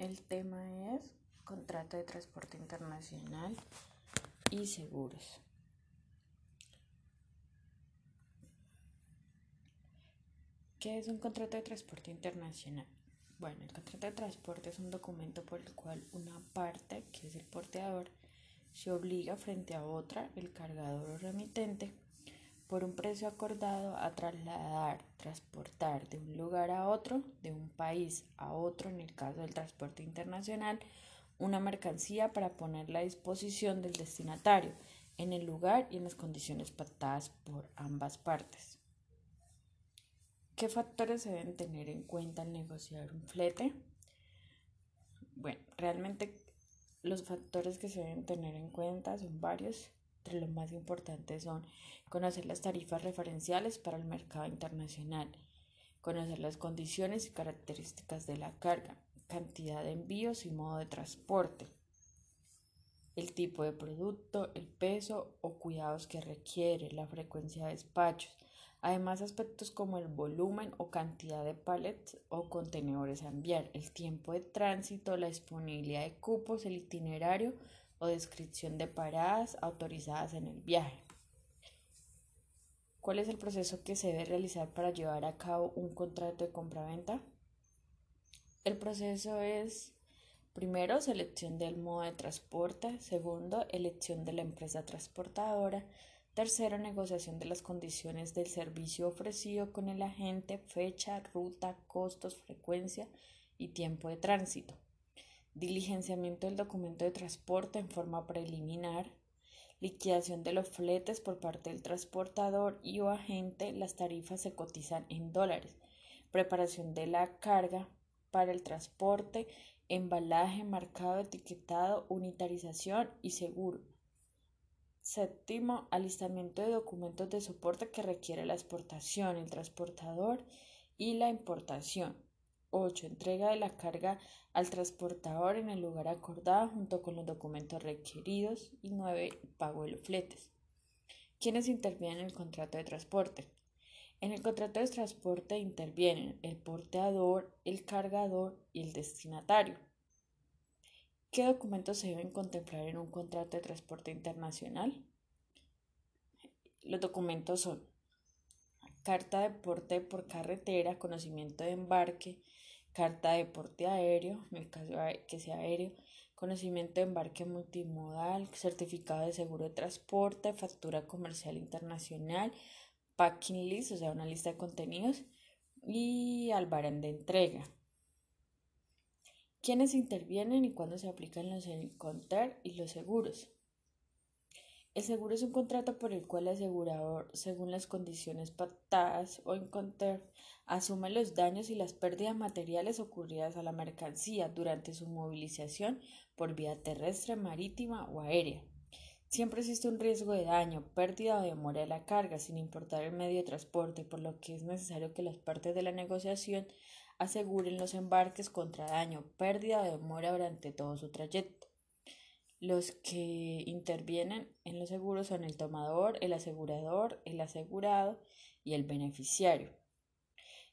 El tema es contrato de transporte internacional y seguros. ¿Qué es un contrato de transporte internacional? Bueno, el contrato de transporte es un documento por el cual una parte, que es el porteador, se obliga frente a otra, el cargador o remitente, por un precio acordado a trasladar, transportar de un lugar a otro, de un país a otro, en el caso del transporte internacional, una mercancía para ponerla a disposición del destinatario en el lugar y en las condiciones pactadas por ambas partes. ¿Qué factores se deben tener en cuenta al negociar un flete? Bueno, realmente los factores que se deben tener en cuenta son varios entre los más importantes son conocer las tarifas referenciales para el mercado internacional, conocer las condiciones y características de la carga, cantidad de envíos y modo de transporte, el tipo de producto, el peso o cuidados que requiere, la frecuencia de despachos, además aspectos como el volumen o cantidad de pallets o contenedores a enviar, el tiempo de tránsito, la disponibilidad de cupos, el itinerario, o descripción de paradas autorizadas en el viaje. ¿Cuál es el proceso que se debe realizar para llevar a cabo un contrato de compraventa? El proceso es, primero, selección del modo de transporte, segundo, elección de la empresa transportadora, tercero, negociación de las condiciones del servicio ofrecido con el agente, fecha, ruta, costos, frecuencia y tiempo de tránsito diligenciamiento del documento de transporte en forma preliminar, liquidación de los fletes por parte del transportador y o agente, las tarifas se cotizan en dólares, preparación de la carga para el transporte, embalaje, marcado, etiquetado, unitarización y seguro. Séptimo, alistamiento de documentos de soporte que requiere la exportación, el transportador y la importación. 8. Entrega de la carga al transportador en el lugar acordado junto con los documentos requeridos. Y 9. Pago de los fletes. ¿Quiénes intervienen en el contrato de transporte? En el contrato de transporte intervienen el porteador, el cargador y el destinatario. ¿Qué documentos se deben contemplar en un contrato de transporte internacional? Los documentos son carta de porte por carretera, conocimiento de embarque, carta de porte aéreo, en el caso que sea aéreo, conocimiento de embarque multimodal, certificado de seguro de transporte, factura comercial internacional, packing list, o sea, una lista de contenidos, y albarán de entrega. ¿Quiénes intervienen y cuándo se aplican los encontrar y los seguros? El seguro es un contrato por el cual el asegurador, según las condiciones pactadas o encontrar, asume los daños y las pérdidas materiales ocurridas a la mercancía durante su movilización por vía terrestre, marítima o aérea. Siempre existe un riesgo de daño, pérdida o demora de la carga, sin importar el medio de transporte, por lo que es necesario que las partes de la negociación aseguren los embarques contra daño, pérdida o demora durante todo su trayecto. Los que intervienen en los seguros son el tomador, el asegurador, el asegurado y el beneficiario.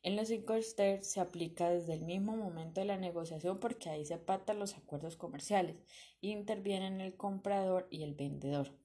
En los Incoster se aplica desde el mismo momento de la negociación porque ahí se pactan los acuerdos comerciales. Intervienen el comprador y el vendedor.